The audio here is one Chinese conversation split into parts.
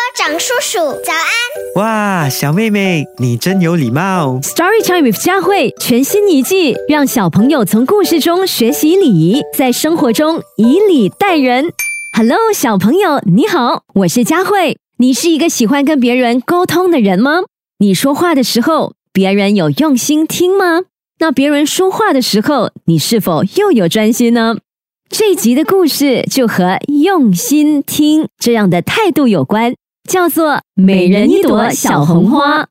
车长叔叔，早安！哇，小妹妹，你真有礼貌。Story Time with 佳慧全新一季，让小朋友从故事中学习礼仪，在生活中以礼待人。Hello，小朋友，你好，我是佳慧。你是一个喜欢跟别人沟通的人吗？你说话的时候，别人有用心听吗？那别人说话的时候，你是否又有专心呢？这一集的故事就和用心听这样的态度有关，叫做“每人一朵小红花”。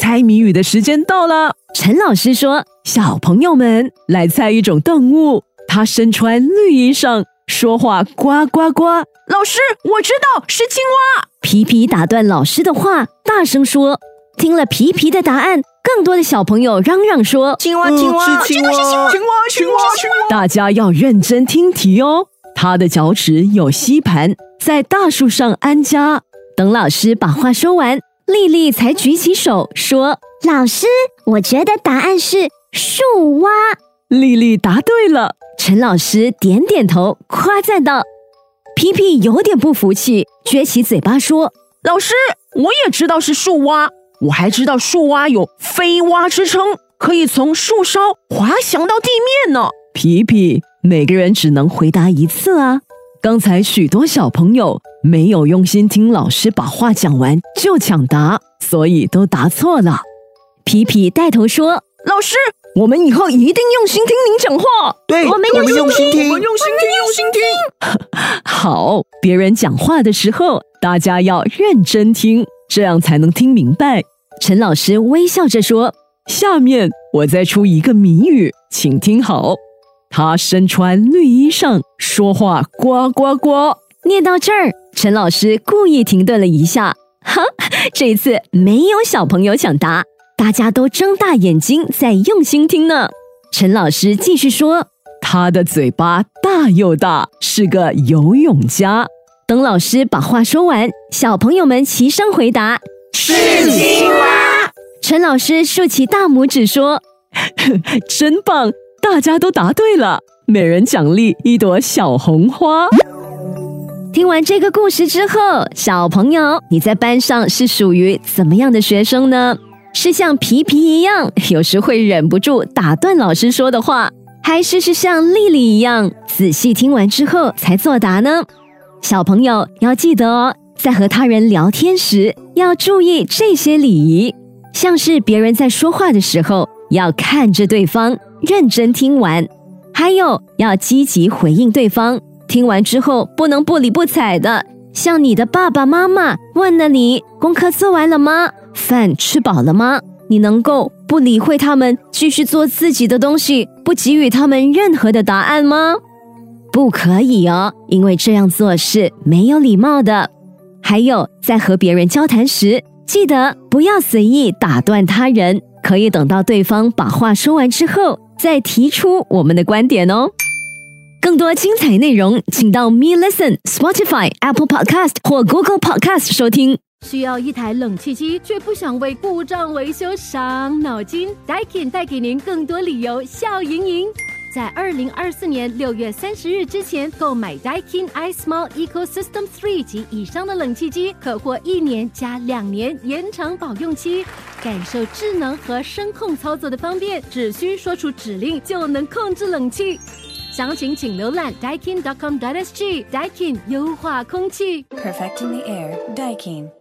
猜谜语的时间到了，陈老师说小朋友们来猜一种动物，它身穿绿衣裳，说话呱呱呱。老师，我知道是青蛙。皮皮打断老师的话，大声说。听了皮皮的答案，更多的小朋友嚷嚷说：“青蛙，青蛙，是青蛙，青蛙，青蛙，青蛙！”大家要认真听题哦。它的脚趾有吸盘，在大树上安家。等老师把话说完，丽丽才举起手说：“老师，我觉得答案是树蛙。”丽丽答对了。陈老师点点头，夸赞道：“皮皮有点不服气，撅起嘴巴说：‘老师，我也知道是树蛙。’”我还知道树蛙有飞蛙之称，可以从树梢滑翔到地面呢。皮皮，每个人只能回答一次啊！刚才许多小朋友没有用心听老师把话讲完就抢答，所以都答错了。皮皮带头说：“老师，我们以后一定用心听您讲话。对，我们用心听，我们用心听，用心听。好，别人讲话的时候，大家要认真听。”这样才能听明白。陈老师微笑着说：“下面我再出一个谜语，请听好。他身穿绿衣裳，说话呱呱呱。”念到这儿，陈老师故意停顿了一下。哈，这次没有小朋友抢答，大家都睁大眼睛在用心听呢。陈老师继续说：“他的嘴巴大又大，是个游泳家。”等老师把话说完，小朋友们齐声回答：“是青蛙。”陈老师竖起大拇指说：“ 真棒，大家都答对了，每人奖励一朵小红花。”听完这个故事之后，小朋友，你在班上是属于怎么样的学生呢？是像皮皮一样，有时会忍不住打断老师说的话，还是是像丽丽一样，仔细听完之后才作答呢？小朋友要记得哦，在和他人聊天时要注意这些礼仪，像是别人在说话的时候要看着对方，认真听完；还有要积极回应对方，听完之后不能不理不睬的。像你的爸爸妈妈问了你功课做完了吗？饭吃饱了吗？你能够不理会他们，继续做自己的东西，不给予他们任何的答案吗？不可以哦，因为这样做是没有礼貌的。还有，在和别人交谈时，记得不要随意打断他人，可以等到对方把话说完之后，再提出我们的观点哦。更多精彩内容，请到 Me Listen、Spotify、Apple Podcast 或 Google Podcast 收听。需要一台冷气机，却不想为故障维修伤脑筋？Daikin 带给您更多理由笑盈盈。在二零二四年六月三十日之前购买 Daikin iSmall Ecosystem Three 及以上的冷气机，可获一年加两年延长保用期，感受智能和声控操作的方便，只需说出指令就能控制冷气。详情请浏览 Daikin.com.sg。Daikin 优化空气。Perfecting the air, Daikin.